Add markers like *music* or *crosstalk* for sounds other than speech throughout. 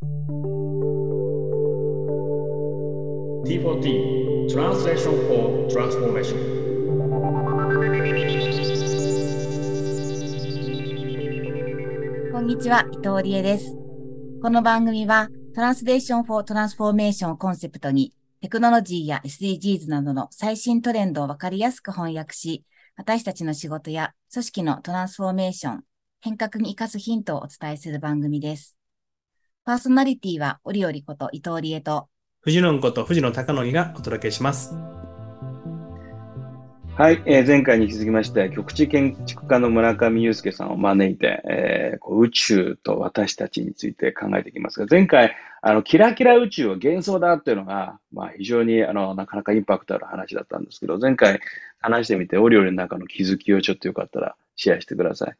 T4T Translation for Transformation こんにちは、伊藤理恵です。この番組は、 Translation for Transformation をコンセプトに、テクノロジーや SDGs などの最新トレンドをわかりやすく翻訳し、私たちの仕事や組織のトランスフォーメーション、変革に生かすヒントをお伝えする番組です。パーソナリティは、折々こと伊藤理恵と、藤野こと藤野貴則がお届けします。はい、えー前回に引き続きまして、局地建築家の村上祐介さんを招いて、えーこう宇宙と私たちについて考えていきますが、前回、あの、キラキラ宇宙は幻想だっていうのが、まあ非常に、あの、なかなかインパクトある話だったんですけど、前回話してみて、オリオリの中の気づきをちょっとよかったらシェアしてください。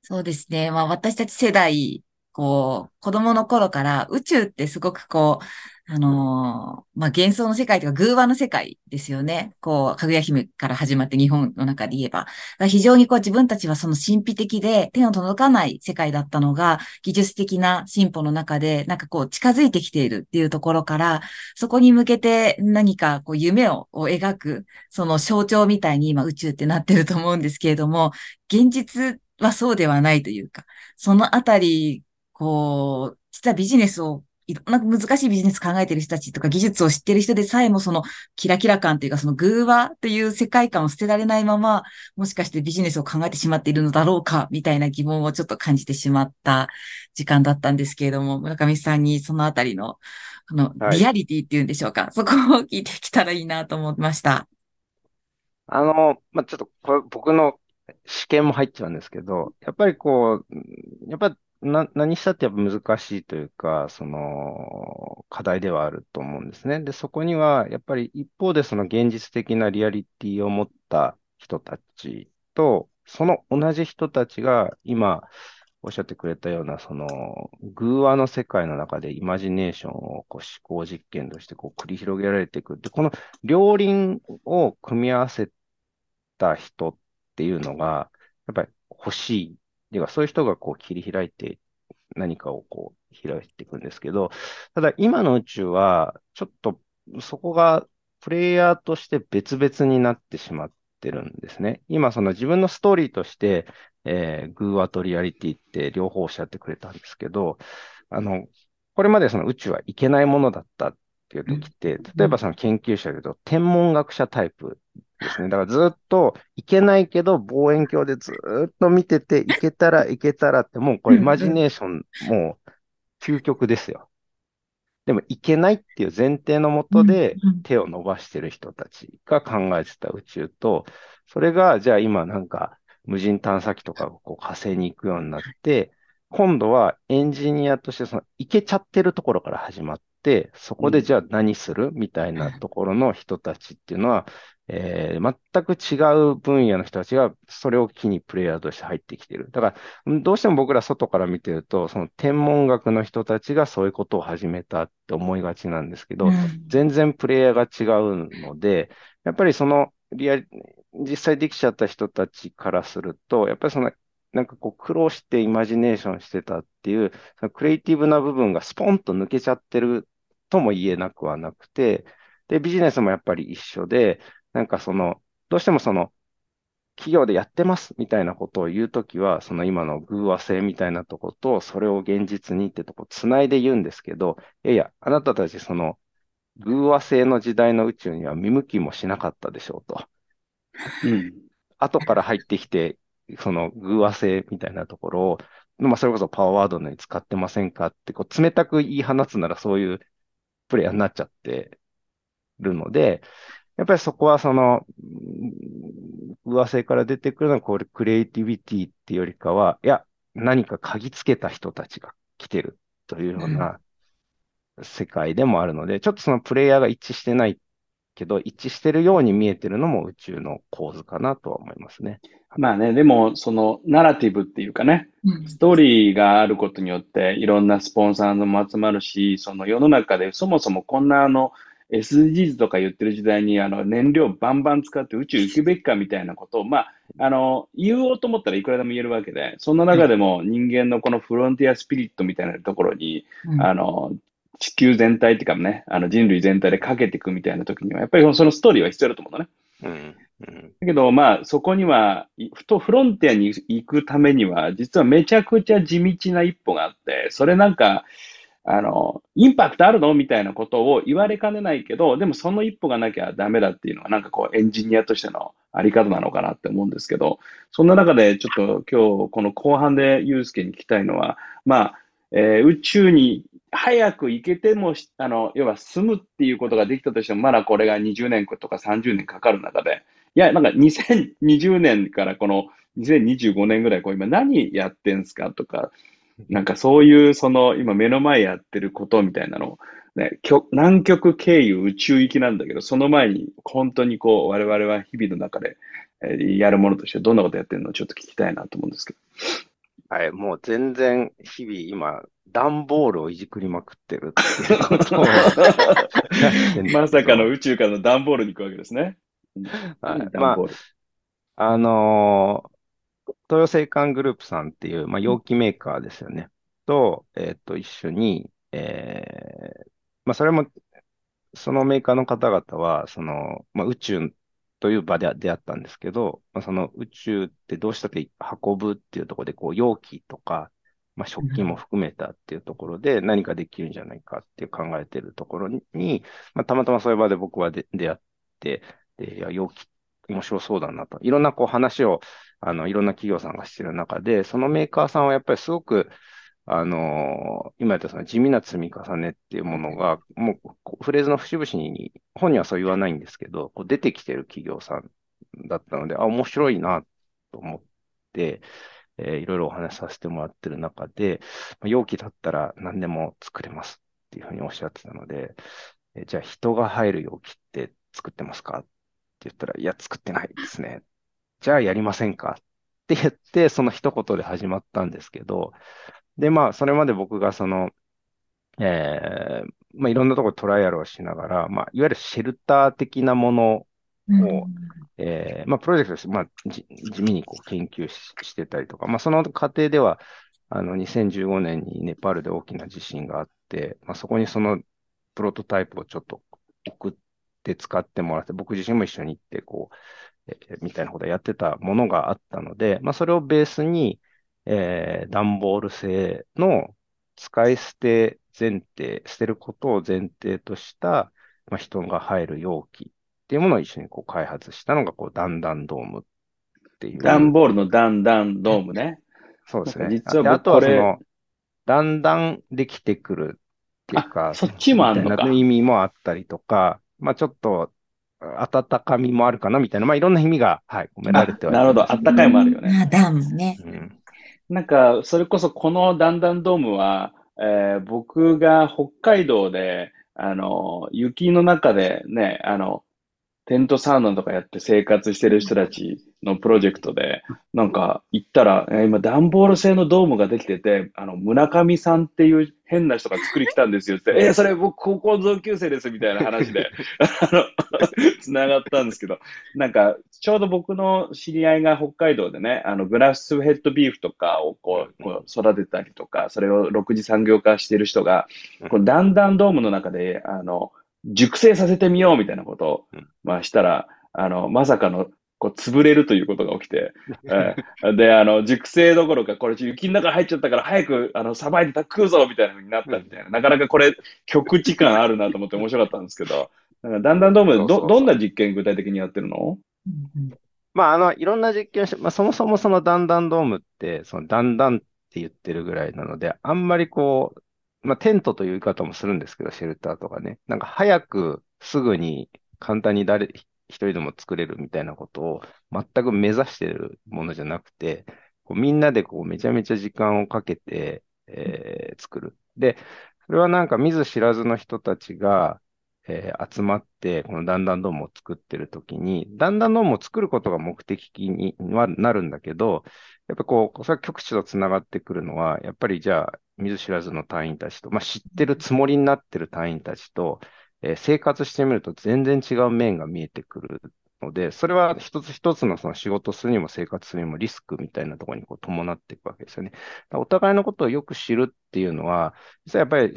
そうですね。まあ私たち世代、こう、子供の頃から宇宙ってすごくこう、あのーまあ幻想の世界とか偶話の世界ですよね。こう、かぐや姫から始まって日本の中で言えば。非常にこう自分たちはその神秘的で手の届かない世界だったのが技術的な進歩の中でなんかこう近づいてきているっていうところから、そこに向けて何かこう夢をを描く、その象徴みたいに今宇宙ってなってると思うんですけれども、現実はそうではないというか、そのあたり、こう、実はビジネスを、いろんな難しいビジネス考えてる人たちとか技術を知ってる人でさえもそのキラキラ感というかその偶話という世界観を捨てられないまま、もしかしてビジネスを考えてしまっているのだろうか、みたいな疑問をちょっと感じてしまった時間だったんですけれども、村上さんにそのあたりの、このはい。リアリティっていうんでしょうか、そこを聞いてきたらいいなと思いました。あの、まあ、ちょっとこれ僕の試験も入っちゃうんですけど、やっぱりこう、うんやっぱな、何したってやっぱ難しいというか、その課題ではあると思うんですね。で、そこにはやっぱり一方でその現実的なリアリティを持った人たちと、その同じ人たちが今おっしゃってくれたような、その偶話の世界の中でイマジネーションをこう思考実験としてこう繰り広げられていく。で、この両輪を組み合わせた人っていうのが、やっぱり欲しい。ていうか、そういう人がこう切り開いて何かをこう開いていくんですけど、ただ今の宇宙は、ちょっとそこがプレイヤーとして別々になってしまってるんですね。今その自分のストーリーとして、えー、偶話とリアリティって両方おっしゃってくれたんですけど、あの、これまでその宇宙はいけないものだったっていう時って、例えばその研究者で言うと天文学者タイプですね。だからずっといけないけど望遠鏡でずっと見てて、いけたらいけたらって、もうこれイマジネーションもう究極ですよ。でもいけないっていう前提のもとで手を伸ばしてる人たちが考えてた宇宙と、それがじゃあ今なんか無人探査機とかがこう火星に行くようになって、今度はエンジニアとしてそのいけちゃってるところから始まって、そこでじゃあ何する？みたいなところの人たちっていうのは、えー全く違う分野の人たちがそれを機にプレイヤーとして入ってきてる。だから、うんどうしても僕ら外から見てると、その天文学の人たちがそういうことを始めたって思いがちなんですけど、うん。全然プレイヤーが違うので、やっぱりそのリアル、実際できちゃった人たちからすると、やっぱりその、なんかこう苦労してイマジネーションしてたっていう、そのクリエイティブな部分がスポンと抜けちゃってるとも言えなくはなくて、で、ビジネスもやっぱり一緒で、なんかその、どうしてもその、企業でやってますみたいなことを言うときは、その今の偶話性みたいなとこと、それを現実にってとこつないで言うんですけど、いやいや、あなたたちその、偶話性の時代の宇宙には見向きもしなかったでしょうと。うん。後から入ってきて、その偶話性みたいなところを、まあ、それこそパワーワードのように使ってませんかって、こう、冷たく言い放つならそういうプレイヤーになっちゃってるので、やっぱりそこはその、うん偶話性から出てくるのは、これ、クリエイティビティっていうよりかは、いや、何か嗅ぎつけた人たちが来てるというような世界でもあるので、ちょっとそのプレイヤーが一致してないけど、一致してるように見えてるのも宇宙の構図かなとは思いますね。まあね、でも、その、ナラティブっていうかね、うん。ストーリーがあることによって、いろんなスポンサーも集まるし、その世の中でそもそもこんなあの、SDGs とか言ってる時代に、あの、燃料バンバン使って宇宙行くべきかみたいなことを、まあ、あの、言おうと思ったらいくらでも言えるわけで、そんな中でも人間のこのフロンティアスピリットみたいなところに、うん。あの、地球全体っていうかね、あの人類全体でかけていくみたいな時には、やっぱりそのストーリーは必要だと思うのね。うん。うん。だけど、まあ、そこには、いふとフロンティアに行くためには、実はめちゃくちゃ地道な一歩があって、それなんか、あの、インパクトあるのみたいなことを言われかねないけど、でもその一歩がなきゃダメだっていうのが、なんかこう、エンジニアとしてのあり方なのかなって思うんですけど、そんな中でちょっと今日、この後半でユうスケに聞きたいのは、まあ、えー宇宙に早く行けても、あの、要は住むっていうことができたとしても、まだこれが20年とか30年かかる中で、いや、なんか2020年からこの2025年ぐらい、こう今何やってんすかとか、なんかそういうその今目の前やってることみたいなのを、ね、南極経由宇宙行きなんだけど、その前に本当にこう我々は日々の中で、やるものとしてどんなことやってるのをちょっと聞きたいなと思うんですけど。はい、もう全然日々今、段ボールをいじくりまくってるっていうこと *laughs* まさかの宇宙からの段ボールに行くわけですね。はい何段ボール。あのー東洋製缶グループさんっていう、まあ、容器メーカーですよね。と、えっと、一緒に、えーまあ、それも、そのメーカーの方々は、その、まあ、宇宙という場で出会ったんですけど、まあ、その宇宙ってどうしたって運ぶっていうところで、こう、容器とか、まあ、食器も含めたっていうところで何かできるんじゃないかっていう考えてるところに、まあ、たまたまそういう場で僕は出会って、で、いや、容器面白そうだなと。いろんなこう話を、あの、いろんな企業さんがしてる中で、そのメーカーさんはやっぱりすごく、あの今言ったその地味な積み重ねっていうものが、もうフレーズの節々に、本にはそう言わないんですけど、こう出てきてる企業さんだったので、あ、面白いなと思って、えーいろいろお話しさせてもらってる中で、まあ容器だったら何でも作れますっていうふうにおっしゃってたので、えーじゃあ人が入る容器って作ってますかって言ったら、いや、作ってないですね。じゃあやりませんかって言って、その一言で始まったんですけど、で、まあ、それまで僕がその、えーまあ、いろんなところでトライアルをしながら、まあ、いわゆるシェルター的なものをえーまあ、プロジェクトとして、まあ、じ地味にこう研究ししてたりとか、まあ、その過程では、あの、2015年にネパールで大きな地震があって、まあ、そこにそのプロトタイプをちょっと送って使ってもらって、僕自身も一緒に行って、こう、えーみたいなことをやってたものがあったので、まあ、それをベースに、えー段ボール製の使い捨て前提、捨てることを前提とした、まあ、人が入る容器っていうものを一緒にこう開発したのが、こう、ダンダンドームっていう。段ボールの段々ドームね。*laughs* そうですね。実はであ僕これとはその、だんだんできてくるっていうか、そっちもあんのかみたいな意味もあったりとか、まあちょっと、温かみもあるかなみたいな、まあいろんな意味が、はい、込められてはいなるほど。あったかいもあるよね。あ、ダムね。うん。なんか、それこそこのダンダンドームは、えー僕が北海道で、あの、雪の中でね、あの、テントサウナとかやって生活してる人たちのプロジェクトで、なんか行ったら、えー今段ボール製のドームができてて、あの、村上さんっていう変な人が作り来たんですよって、*laughs* えーそれ僕高校同級生ですみたいな話で、あの、繋がったんですけど、なんか、ちょうど僕の知り合いが北海道でね、あの、グラスヘッドビーフとかをこう、こう育てたりとか、それを6次産業化してる人が、このダンダンドームの中で、あの、熟成させてみようみたいなことをうん、まあしたら、あの、まさかの、こう、潰れるということが起きて、*laughs* えーで、あの、熟成どころか、これ雪の中入っちゃったから早く、あの、さばいて食うぞみたいな風になったみたいな、なかなかこれ、極地感あるなと思って面白かったんですけど、なんか、だんだんドームでど、そうそうそう。どんな実験具体的にやってるの？まああの、いろんな実験をして、まあそもそもそのダンダンドームって、そのダンダンって言ってるぐらいなので、あんまりこう、まあテントという言い方もするんですけど、シェルターとかね、なんか早くすぐに簡単に誰、一人でも作れるみたいなことを全く目指してるものじゃなくて、こうみんなでこうめちゃめちゃ時間をかけて、えー作る。で、それはなんか見ず知らずの人たちが、えー集まって、このダンダンドームを作ってるときに、ダンダンドームを作ることが目的にはなるんだけど、やっぱこう、それは局地とつながってくるのは、やっぱりじゃあ、見ず知らずの隊員たちと、まあ知ってるつもりになってる隊員たちと、えー生活してみると全然違う面が見えてくるので、それは一つ一つのその仕事するにも生活するにもリスクみたいなところにこう伴っていくわけですよね。お互いのことをよく知るっていうのは、実はやっぱり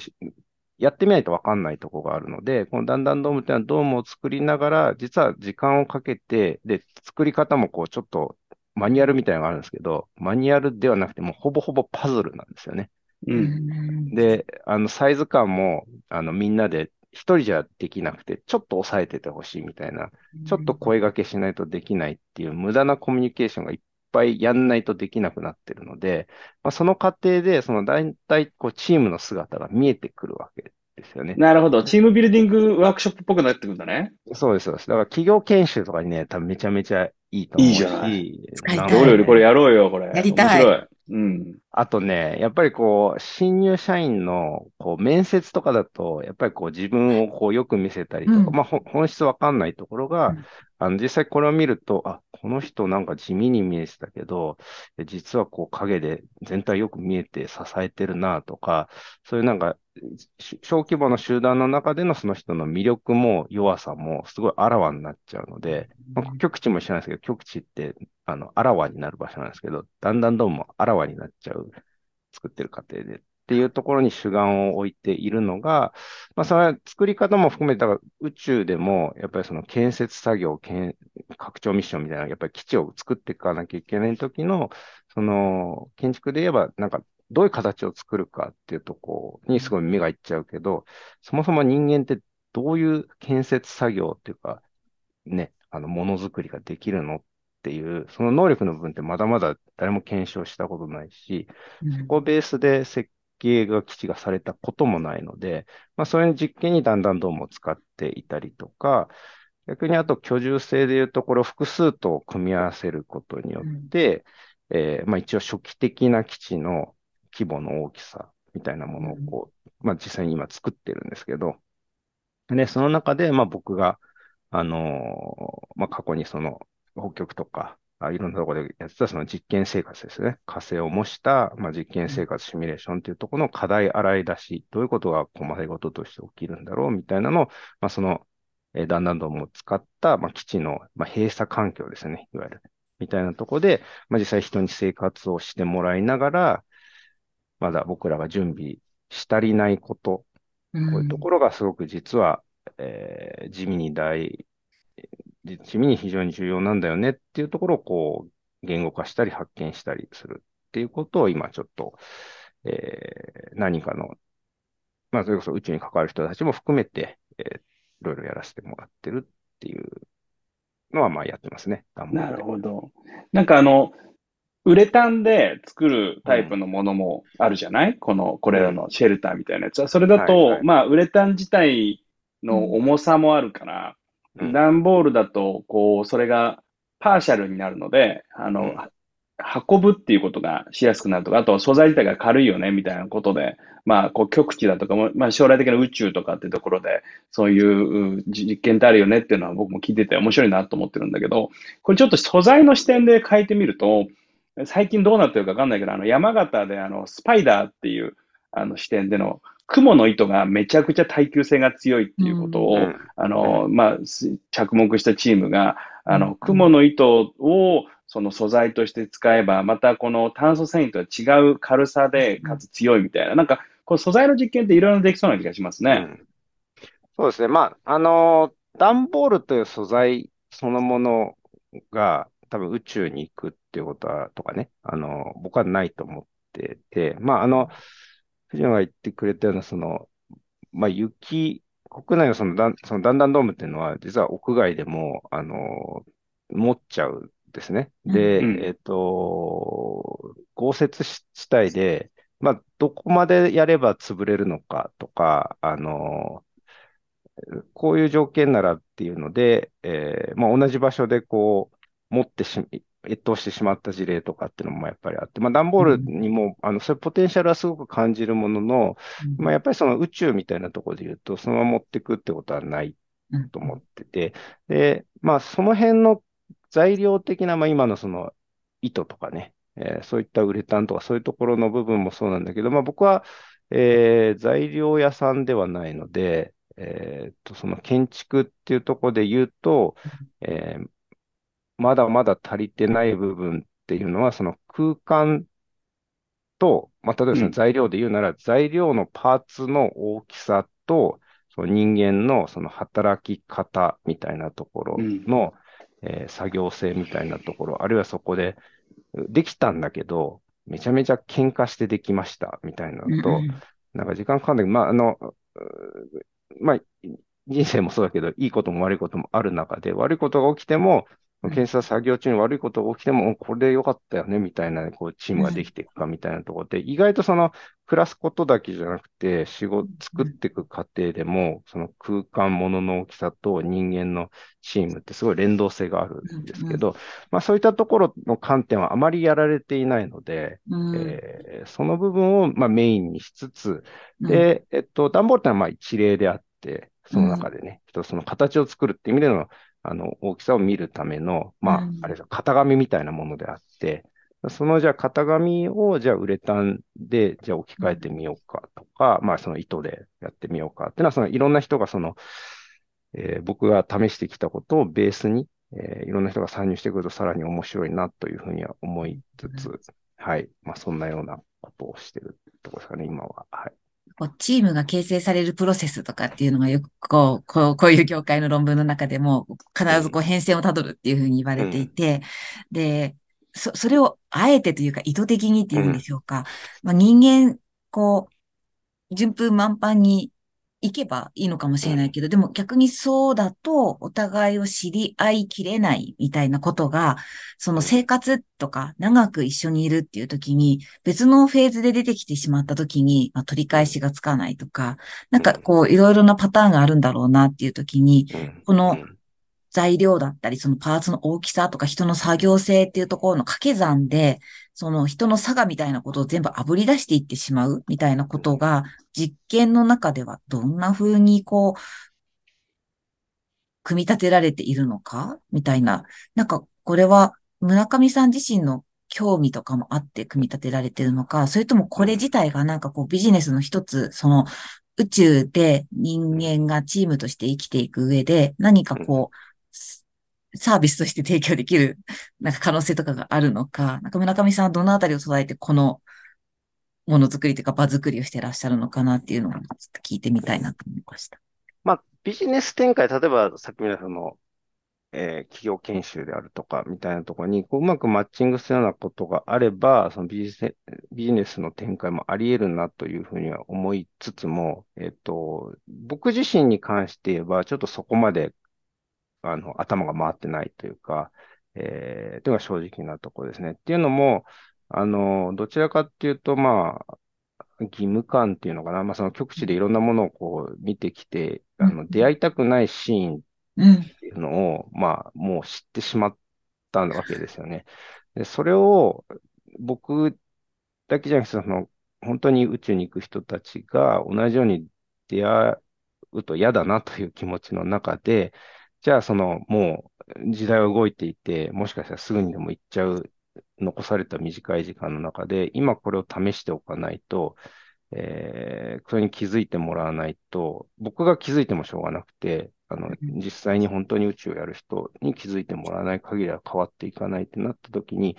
やってみないと分かんないとこがあるので、このだんだんドームっていうのはドームを作りながら、実は時間をかけて、で、作り方もこうちょっとマニュアルみたいなのがあるんですけど、マニュアルではなくてもうほぼほぼパズルなんですよね。う。うんんで、あの、サイズ感も、あの、みんなで一人じゃできなくて、ちょっと抑えててほしいみたいな、ちょっと声掛けしないとできないっていう無駄なコミュニケーションがいっぱいやんないとできなくなってるので、まあ、その過程で、その大体、こう、チームの姿が見えてくるわけですよね。なるほど。チームビルディングワークショップっぽくなってくるんだね。そうです、そうです。だから企業研修とかにね、多分めちゃめちゃいいと思ういいじゃないどれよりこれやろうよ、これ。やりたい面白い。うん。あとね、やっぱりこう、新入社員のこう面接とかだと、やっぱりこう自分をこうよく見せたりとか、うん。まあほ本質わかんないところが、うん。あの実際これを見ると、あ、この人なんか地味に見えてたけど、え実はこう影で全体よく見えて支えてるなとか、そういうなんか、し小規模の集団の中でのその人の魅力も弱さもすごいあらわになっちゃうので、まあ、極地も一緒なんですけど、極地ってあのあらわになる場所なんですけど、だんだんどうもあらわになっちゃう、作ってる過程で。っていうところに主眼を置いているのが、まあ、それは作り方も含めた宇宙でも、やっぱりその建設作業、拡張ミッションみたいな、やっぱり基地を作っていかなきゃいけない時の、その建築で言えば、なんかどういう形を作るかっていうとこにすごい目がいっちゃうけど、そもそも人間ってどういう建設作業っていうか、ね、あの、ものづくりができるのっていう、その能力の部分ってまだまだ誰も検証したことないし、そこをベースで設計が基地がされたこともないので、まあ、それの実験にだんだんどうも使っていたりとか、逆にあと居住性でいうところ複数と組み合わせることによって、えーまあ、一応初期的な基地の規模の大きさみたいなものをこう、まあ、実際に今作ってるんですけど、で、その中で、まあ、僕が、あのーまあ、過去にその北極とか、あいろんなところでやってたその実験生活ですね。火星を模した、まあ、実験生活シミュレーションというところの課題洗い出し、どういうことが細かいこととして起きるんだろうみたいなのを、まあ、その、えー、だんだんども使った、まあ、基地の、まあ、閉鎖環境ですね。いわゆる。みたいなところで、まあ、実際人に生活をしてもらいながら、まだ僕らが準備し足りないこと、こういうところがすごく実は、えー地味に大、地味に非常に重要なんだよねっていうところをこう言語化したり発見したりするっていうことを今ちょっと、えー何かの、まあそれこそ宇宙に関わる人たちも含めて、えーいろいろやらせてもらってるっていうのはまあやってますね。なるほど。なんかあの、ウレタンで作るタイプのものもあるじゃない、この、これらのシェルターみたいなやつは。それだと、はいはいまあ、ウレタン自体の重さもあるから、うん段ボールだと、こう、それがパーシャルになるので、あの、うん。運ぶっていうことがしやすくなるとか、あと素材自体が軽いよね、みたいなことで、まあ、こう、極地だとかも、まあ、将来的な宇宙とかっていうところで、そういうう実験ってあるよねっていうのは僕も聞いてて面白いなと思ってるんだけど、これちょっと素材の視点で変えてみると、最近どうなってるかわかんないけど、あの、山形であの、スパイダーっていう、あの、視点での、雲の糸がめちゃくちゃ耐久性が強いっていうことを、うん。あの、まあ、す着目したチームが、あうん。の、雲の糸をその素材として使えば、またこの炭素繊維とは違う軽さで、かつ強いみたいな、なんか、この素材の実験っていろいろできそうな気がしますね。うん。そうですね。まあ、あのー段ボールという素材そのものが多分宇宙に行くっていうことは、とかね、あのー僕はないと思ってて、まあ、あの、藤野が言ってくれたような、その、まあ、雪、国内のそのだん、その段々ドームっていうのは、実は屋外でも、あのー持っちゃうんですね。で、うんえっと、豪雪地帯で、まあ、どこまでやれば潰れるのかとか、あのこういう条件ならっていうので、えーまあ、同じ場所でこう、持ってし、越冬してしまった事例とかっていうのもやっぱりあって、まあ、段ボールにも、あの、そういうポテンシャルはすごく感じるものの、まあ、やっぱりその宇宙みたいなところで言うと、そのまま持ってくってことはないうんと思ってて、で、まあ、その辺の材料的な、まあ、今のその糸とかね、えーそういったウレタンとかそういうところの部分もそうなんだけど、まあ、僕は、えー材料屋さんではないので、えーっと、その建築っていうところで言うと、えーまだまだ足りてない部分っていうのは、その空間と、まあ、例えばそのうん。材料で言うなら、材料のパーツの大きさと、その人間のその働き方みたいなところの、えー作業性みたいなところ、あるいはそこでできたんだけど、めちゃめちゃ喧嘩してできましたみたいなのと、なんか時間かかんないけど、まあ、あの、まあ、人生もそうだけど、いいことも悪いこともある中で、悪いことが起きても、うん検査作業中に悪いことが起きても、おこれでよかったよね、みたいな、こう、チームができていくか、みたいなところで、意外とその、暮らすことだけじゃなくて、仕事、作っていく過程でも、その空間、物の大きさと人間のチームってすごい連動性があるんですけど、まあそういったところの観点はあまりやられていないので、うん。えーその部分をまあメインにしつつ、うん。で、えっと、段ボールってのはまあ一例であって、その中でね、一つその形を作るっていう意味での、あの、大きさを見るための、まあうん、あれですよ型紙みたいなものであって、そのじゃあ型紙をじゃあウレタンでじゃあ置き換えてみようかとか、まあその糸でやってみようかっていうのは、そのいろんな人がその、えー僕が試してきたことをベースに、えーいろんな人が参入してくるとさらに面白いなというふうには思いつつ、はい。まあそんなようなことをしてるところですかね、今は。はい。こうチームが形成されるプロセスとかっていうのがよくこう、こう、こういう業界の論文の中でも必ずこう変遷をたどるっていうふうに言われていて、で、そ、それをあえてというか意図的にっていうんでしょうか。まあ、人間、こう、順風満帆に行けばいいのかもしれないけど、でも逆にそうだとお互いを知り合いきれないみたいなことが、その生活とか長く一緒にいるっていう時に別のフェーズで出てきてしまった時に、まあ、取り返しがつかないとか、なんかこういろいろなパターンがあるんだろうなっていう時に、うん。このうん。材料だったり、そのパーツの大きさとか人の作業性っていうところの掛け算で、その人の差がみたいなことを全部炙り出していってしまうみたいなことが、実験の中ではどんな風にこう、組み立てられているのかみたいな。なんか、これは村上さん自身の興味とかもあって組み立てられているのか、それともこれ自体がなんかこうビジネスの一つ、その宇宙で人間がチームとして生きていく上で何かこう、スサービスとして提供できる、*laughs* なんか可能性とかがあるのか、なんか村上さんはどのあたりを捉えてこのものづくりというか場づくりをしてらっしゃるのかなっていうのをちょっと聞いてみたいなと思いました。まあ、ビジネス展開、例えばさっき見たその、えー企業研修であるとかみたいなところにこううまくマッチングするようなことがあれば、そのビジネス、ビジネスの展開もあり得るなというふうには思いつつも、えっと、僕自身に関して言えば、ちょっとそこまで、あの、頭が回ってないというか、えー、というのが正直なところですね。っていうのも、あの、どちらかっていうと、まあ、義務感っていうのかな。まあ、その極地でいろんなものをこう見てきて、あの、出会いたくないシーンっうん。ていうのを、まあ、もう知ってしまったわけですよね。で、それを僕だけじゃなくて、その、本当に宇宙に行く人たちが同じように出会うと嫌だなという気持ちの中で、じゃあその、もう時代は動いていて、もしかしたらすぐにでも行っちゃう、残された短い時間の中で、今これを試しておかないと、えーそれに気づいてもらわないと、僕が気づいてもしょうがなくて、あの、実際に本当に宇宙をやる人に気づいてもらわない限りは変わっていかないってなった時に、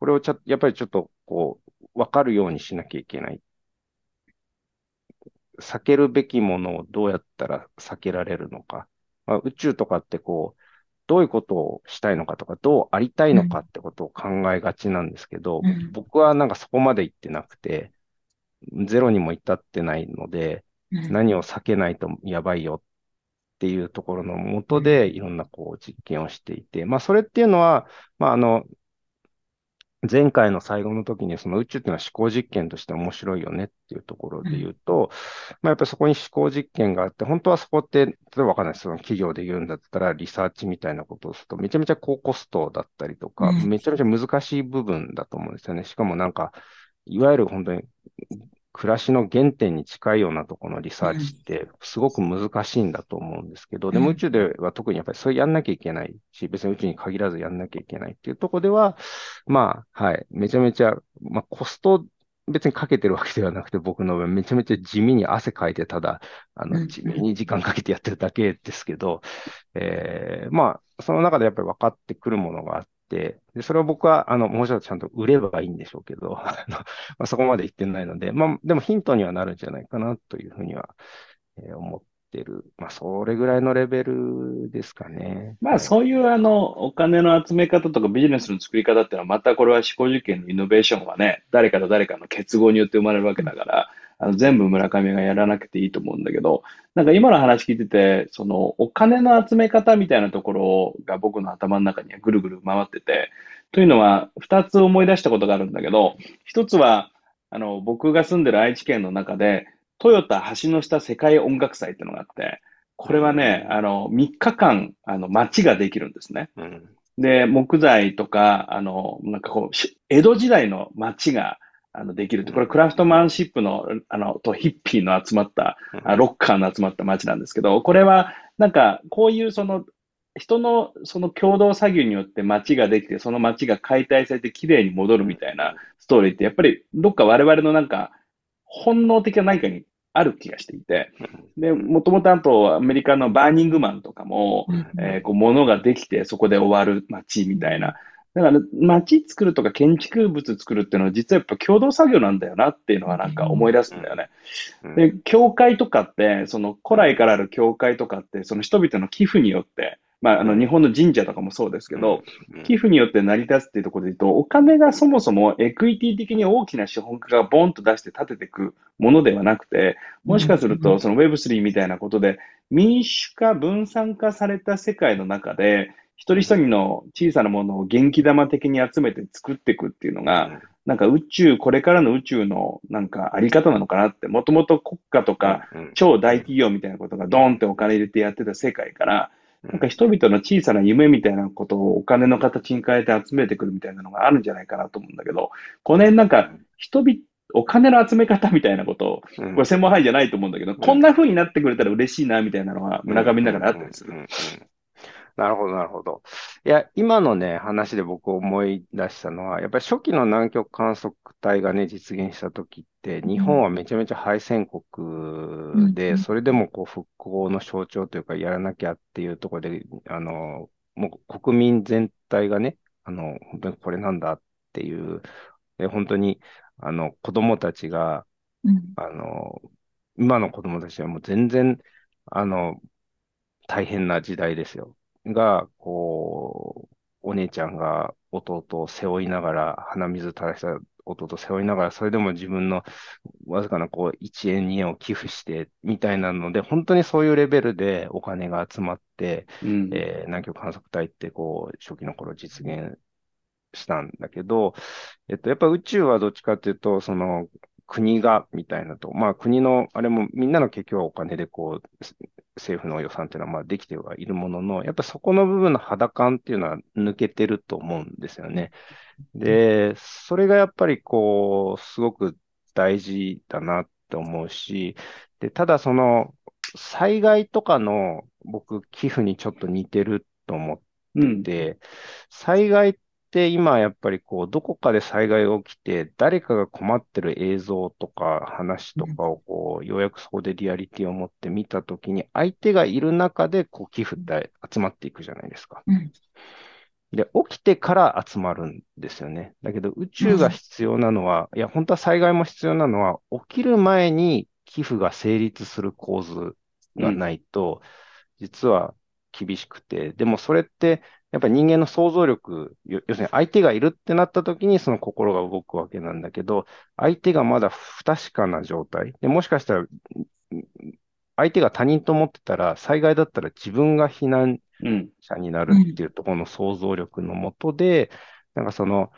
これをちゃ、やっぱりちょっとこう、わかるようにしなきゃいけない。避けるべきものをどうやったら避けられるのか。まあ、宇宙とかってこう、どういうことをしたいのかとか、どうありたいのかってことを考えがちなんですけど、うん。僕はなんかそこまで行ってなくて、ゼロにも至ってないので、うん。何を避けないとやばいよっていうところのもとで、いろんなこう実験をしていて、まあそれっていうのは、まああの、前回の最後の時にその宇宙っていうのは思考実験として面白いよねっていうところで言うと、まあやっぱりそこに思考実験があって、本当はそこって、例えばわかんないです。その企業で言うんだったらリサーチみたいなことをすると、めちゃめちゃ高コストだったりとか、うんめちゃめちゃ難しい部分だと思うんですよね。しかもなんか、いわゆる本当に暮らしの原点に近いようなところのリサーチってすごく難しいんだと思うんですけど、でもうん宇宙では特にやっぱりそれやんなきゃいけないし、別に宇宙に限らずやんなきゃいけないっていうところでは、まあ、はい、めちゃめちゃ、まあコスト別にかけてるわけではなくて、僕のめちゃめちゃ地味に汗かいて、ただ、あの、うん。地味に時間かけてやってるだけですけど、えーまあ、その中でやっぱり分かってくるものがあって、で、それを僕は、あの、もうちょっとちゃんと売ればいいんでしょうけど、*laughs* あのまあ、そこまで言ってないので、まあ、でもヒントにはなるんじゃないかなというふうには、えー思ってる。まあ、それぐらいのレベルですかね。まあそういうあのお金の集め方とかビジネスの作り方っていうのはまたこれは思考実験のイノベーションはね、誰かと誰かの結合によって生まれるわけだから、あの全部村上がやらなくていいと思うんだけど、なんか今の話聞いてて、そのお金の集め方みたいなところが僕の頭の中にはぐるぐる回ってて、というのは二つ思い出したことがあるんだけど、一つはあの僕が住んでる愛知県の中で、トヨタ橋の下世界音楽祭っていうのがあって、これはね、あの、3日間、あの、街ができるんですね。うん。で、木材とか、あの、なんかこう、し江戸時代の街が、あの、できるって、これクラフトマンシップの、あの、とヒッピーの集まった、あロッカーの集まった街なんですけど、これは、なんか、こういうその、人のその共同作業によって街ができて、その街が解体されて綺麗に戻るみたいなストーリーって、やっぱりどっか我々のなんか、本能的な何かにある気がしていて、で、もともとあとアメリカのバーニングマンとかも、えーこう物ができてそこで終わる街みたいな。だから街作るとか建築物作るっていうのは実はやっぱ共同作業なんだよなっていうのはなんか思い出すんだよね。うん。で、教会とかって、その古来からある教会とかって、その人々の寄付によって、まあ、あの日本の神社とかもそうですけど、寄付によって成り立つっていうところで言うと、お金がそもそもエクイティ的に大きな資本家がボンと出して立てていくものではなくて、もしかするとその Web3 みたいなことで民主化、分散化された世界の中で、一人一人の小さなものを元気玉的に集めて作っていくっていうのが、なんか宇宙、これからの宇宙のなんかあり方なのかなって、もともと国家とかうん超大企業みたいなことがドーンってお金入れてやってた世界から、なんか人々の小さな夢みたいなことをお金の形に変えて集めてくるみたいなのがあるんじゃないかなと思うんだけど、この辺なんか人々、お金の集め方みたいなことを、うん。これ専門範囲じゃないと思うんだけど、こんな風になってくれたら嬉しいなみたいなのは村上の中であったりする。なるほど、なるほど。いや、今のね、話で僕思い出したのは、やっぱり初期の南極観測隊がね、実現した時って、日本はめちゃめちゃ敗戦国うんで、それでもこう復興の象徴というか、やらなきゃっていうところで、あの、もう国民全体がね、あの、本当にこれなんだっていう、で本当に、あの、子供たちが、うんあの、今の子供たちはもう全然、あの、大変な時代ですよ。が、こう、お姉ちゃんが弟を背負いながら、鼻水垂らした弟を背負いながら、それでも自分のわずかなこう1円、2円を寄付して、みたいなので、本当にそういうレベルでお金が集まって、うん。えー南極観測隊ってこう、初期の頃実現したんだけど、えっと、やっぱ宇宙はどっちかっていうと、その、国が、みたいなと、まあ国の、あれもみんなの結局はお金でこう、す政府の予算っていうのはまあできてはいるものの、やっぱそこの部分の肌感っていうのは抜けてると思うんですよね。で、それがやっぱりこう、すごく大事だなって思うし、で、ただその、災害とかの僕、寄付にちょっと似てると思っうん。て、災害って今やっぱりこう、どこかで災害が起きて、誰かが困ってる映像とか話とかをこう、ようやくそこでリアリティを持って見たときに、相手がいる中でこう、寄付って集まっていくじゃないですか。うんで、起きてから集まるんですよね。だけど、宇宙が必要なのは、いや、本当は災害も必要なのは、起きる前に寄付が成立する構図がないと、実は厳しくて、でもそれって、やっぱり人間の想像力、よ要するに相手がいるってなった時にその心が動くわけなんだけど、相手がまだ不確かな状態。で、もしかしたら、相手が他人と思ってたら、災害だったら自分が避難うん。者になるっていうところの想像力のもとで、なんかその、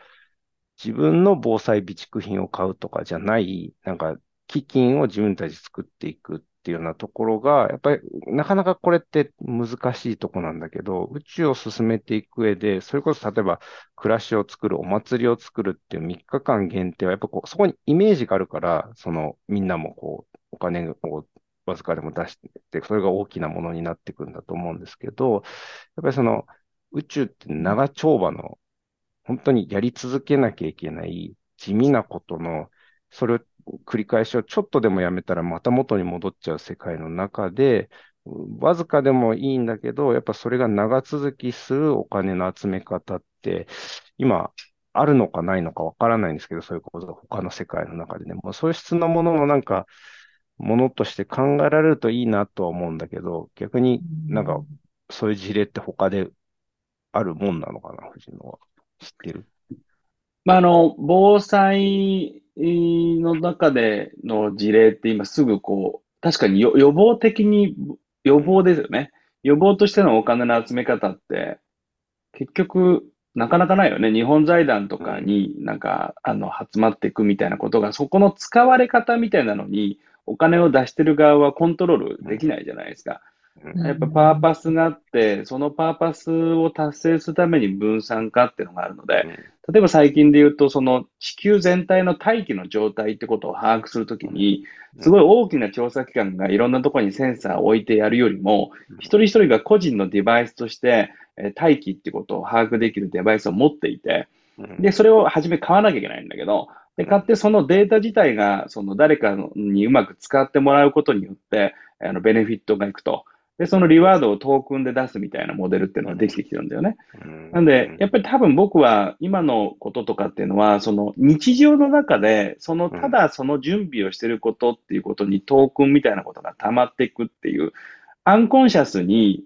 自分の防災備蓄品を買うとかじゃない、なんか基金を自分たち作っていくっっていうようなところが、やっぱりなかなかこれって難しいとこなんだけど、宇宙を進めていく上で、それこそ例えば暮らしを作る、お祭りを作るっていう3日間限定は、やっぱこう、そこにイメージがあるから、そのみんなもこう、お金をわずかでも出して、それが大きなものになっていくんだと思うんですけど、やっぱりその宇宙って長丁場の、本当にやり続けなきゃいけない地味なことのそれを繰り返しをちょっとでもやめたらまた元に戻っちゃう世界の中で、わずかでもいいんだけど、やっぱそれが長続きするお金の集め方って、今、あるのかないのかわからないんですけど、そういうことが他の世界の中でね、もうそういう質のものもなんか、ものとして考えられるといいなとは思うんだけど、逆になんか、そういう事例って他であるもんなのかな、藤野は。知ってる？まあ、あの、防災の中での事例って今すぐこう、確かによ予防的に、予防ですよね。予防としてのお金の集め方って、結局、なかなかないよね。日本財団とかになんか、あの、集まっていくみたいなことが、そこの使われ方みたいなのに、お金を出してる側はコントロールできないじゃないですか。うんやっぱパーパスがあって、そのパーパスを達成するために分散化っていうのがあるので、例えば最近で言うと、その地球全体の大気の状態ってことを把握するときに、すごい大きな調査機関がいろんなところにセンサーを置いてやるよりも、一人一人が個人のデバイスとして、えー大気ってことを把握できるデバイスを持っていて、で、それを初め買わなきゃいけないんだけど、で、買ってそのデータ自体が、その誰かにうまく使ってもらうことによって、あの、ベネフィットがいくと。で、そのリワードをトークンで出すみたいなモデルっていうのができてきてるんだよね。なんで、やっぱり多分僕は今のこととかっていうのは、その日常の中で、そのただその準備をしてることっていうことにトークンみたいなことが溜まっていくっていう、アンコンシャスに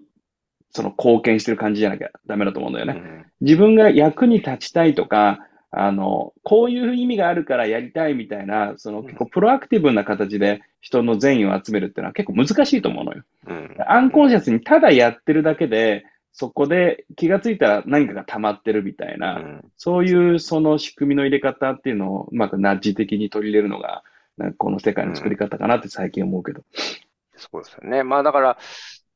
その貢献してる感じじゃなきゃダメだと思うんだよね。自分が役に立ちたいとか、あの、こういう意味があるからやりたいみたいな、その結構プロアクティブな形で人の善意を集めるっていうのは結構難しいと思うのよ。アンコンシャスにただやってるだけで、そこで気がついたら何かが溜まってるみたいな、そういうその仕組みの入れ方っていうのをうまくナッジ的に取り入れるのが、この世界の作り方かなって最近思うけど。そうですよね。まあだから、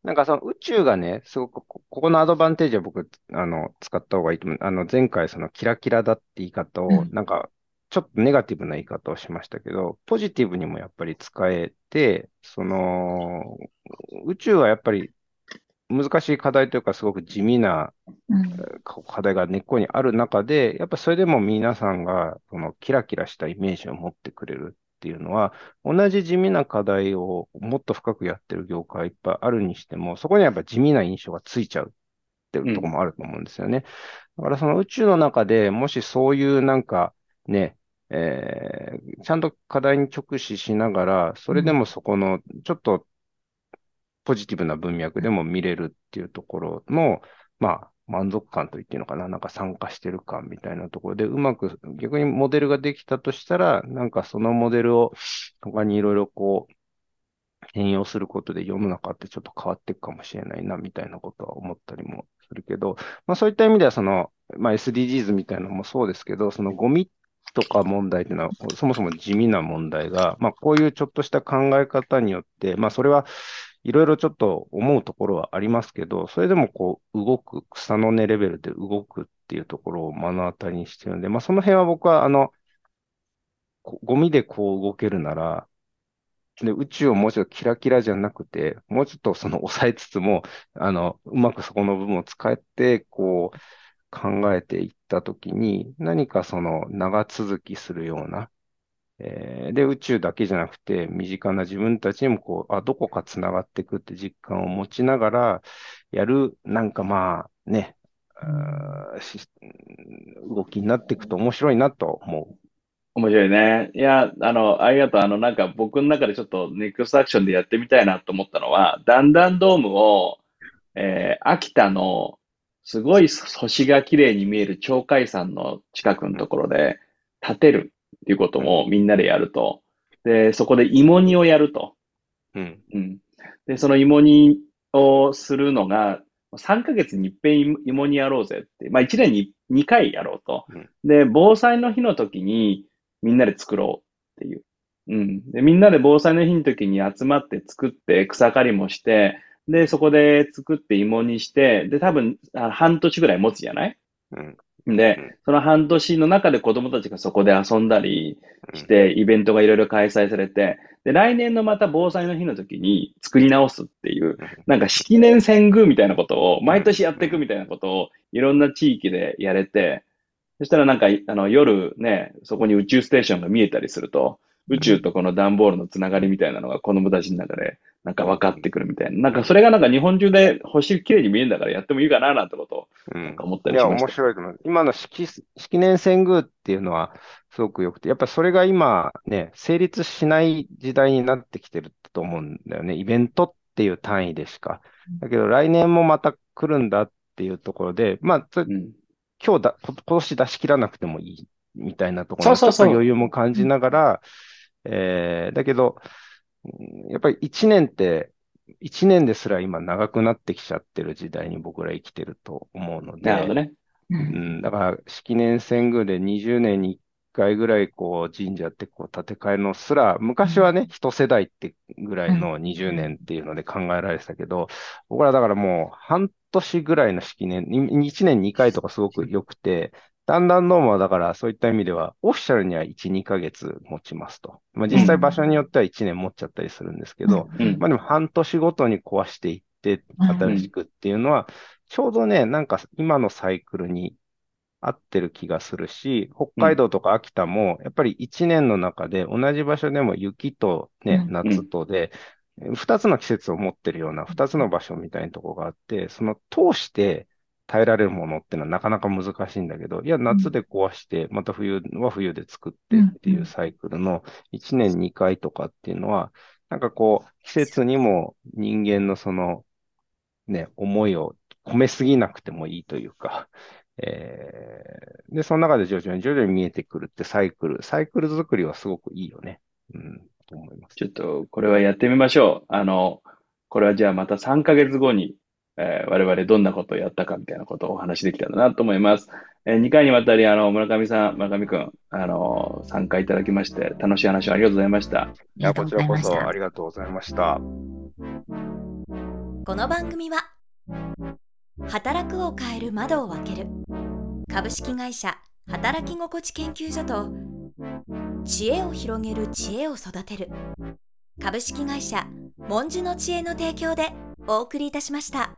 なんかその宇宙がね、すごくこ、ここのアドバンテージは僕、あの、使った方がいいと思う。あの、前回そのキラキラだって言い方を、うん。なんか、ちょっとネガティブな言い方をしましたけど、ポジティブにもやっぱり使えて、その、宇宙はやっぱり難しい課題というか、すごく地味なうん。課題が根っこにある中で、やっぱそれでも皆さんが、そのキラキラしたイメージを持ってくれるっていうのは、同じ地味な課題をもっと深くやってる業界いっぱいあるにしても、そこにはやっぱ地味な印象がついちゃうっていうところもあると思うんですよね。だからその宇宙の中でもしそういうなんかね、えーちゃんと課題に直視しながら、それでもそこのちょっとポジティブな文脈でも見れるっていうところの、まあ、満足感と言っていいのかな、なんか参加してる感みたいなところで、うまく逆にモデルができたとしたら、なんかそのモデルを他にいろいろこう、変容することで世の中ってちょっと変わっていくかもしれないな、みたいなことは思ったりもするけど、まあそういった意味ではその、まあ SDGs みたいなのもそうですけど、そのゴミとか問題っていうのは、そもそも地味な問題が、まあこういうちょっとした考え方によって、まあそれはいろいろちょっと思うところはありますけど、それでもこう動く、草の根レベルで動くっていうところを目の当たりにしてるんで、まあその辺は僕はあの、ゴミでこう動けるなら、で、宇宙をもうちょっとキラキラじゃなくて、もうちょっとその抑えつつも、あの、うまくそこの部分を使って、こう、考えていったときに、何かその長続きするような、えーで、宇宙だけじゃなくて、身近な自分たちにもこう、あ、どこか繋がっていくって実感を持ちながら、やる、なんかまあ、ね、動きになっていくと面白いなと思う。面白いね。いや、あの、ありがとう。あの、なんか僕の中でちょっとネクストアクションでやってみたいなと思ったのは、ダンダンドームを、えー秋田のすごい星が綺麗に見える鳥海山の近くのところで建てるいうこともみんなでやると。で、そこで芋煮をやると。うん。うん。で、その芋煮をするのが、3ヶ月に一遍芋煮やろうぜって。まあ1年に2回やろうと。で、防災の日の時にみんなで作ろうっていう。うん。で、みんなで防災の日の時に集まって作って草刈りもして、で、そこで作って芋煮して、で、多分あ半年ぐらい持つじゃない？うん。で、その半年の中で子供たちがそこで遊んだりして、イベントがいろいろ開催されて、で、来年のまた防災の日の時に作り直すっていう、なんか式年遷宮みたいなことを毎年やっていくみたいなことをいろんな地域でやれて、そしたらなんか、あの、夜ね、そこに宇宙ステーションが見えたりすると、宇宙とこの段ボールのつながりみたいなのが子供たちの中で、なんか分かってくるみたいな。なんかそれがなんか日本中で星綺麗に見えるんだからやってもいいかななんてことをうん。思ったいや、りしました。面白いと思う。今の式、式年遷宮っていうのはすごく良くて、やっぱりそれが今ね、成立しない時代になってきてると思うんだよね。イベントっていう単位でしか。だけど来年もまた来るんだっていうところで、まあ、うん。今日だ、こ今年出し切らなくてもいいみたいなところのそうそうそうちょっと余裕も感じながら、えーだけど、うんやっぱり一年って、一年ですら今長くなってきちゃってる時代に僕ら生きてると思うので、なるほどね。ううん。ん、だから、式年遷宮で20年に1回ぐらい、こう、神社ってこう建て替えのすら、昔はね、一世代ってぐらいの20年っていうので考えられてたけど、僕らだからもう半年ぐらいの式年、1年2回とかすごく良くて、だんだんどうもだからそういった意味では、オフィシャルには1、2ヶ月持ちますと。まあ実際場所によっては1年持っちゃったりするんですけど、うん。まあでも半年ごとに壊していって、うん新しくっていうのは、ちょうどね、なんか今のサイクルに合ってる気がするし、北海道とか秋田も、やっぱり一年の中で同じ場所でも雪とね、うん夏とで、二つの季節を持ってるような二つの場所みたいなところがあって、その通して耐えられるものっていうのはなかなか難しいんだけど、いや、夏で壊して、また冬は冬で作ってっていうサイクルの1年2回とかっていうのは、なんかこう、季節にも人間のその、ね、思いを込めすぎなくてもいいというか、えー、で、その中で徐々に徐々に見えてくるってサイクル、サイクル作りはすごくいいよね。うん、と思います。ちょっと、これはやってみましょう。あの、これはじゃあまた3ヶ月後に、えー我々どんなことをやったかみたいなことをお話しできたらなと思います。え2回にわたり、あの、村上さん、村上くん、あの、参加いただきまして、楽しい話をありがとうございました。ありがとうございましたこちらこそありがとうございました。この番組は働くを変える窓を開ける株式会社働き心地研究所と知恵を広げる知恵を育てる株式会社文殊の知恵の提供でお送りいたしました。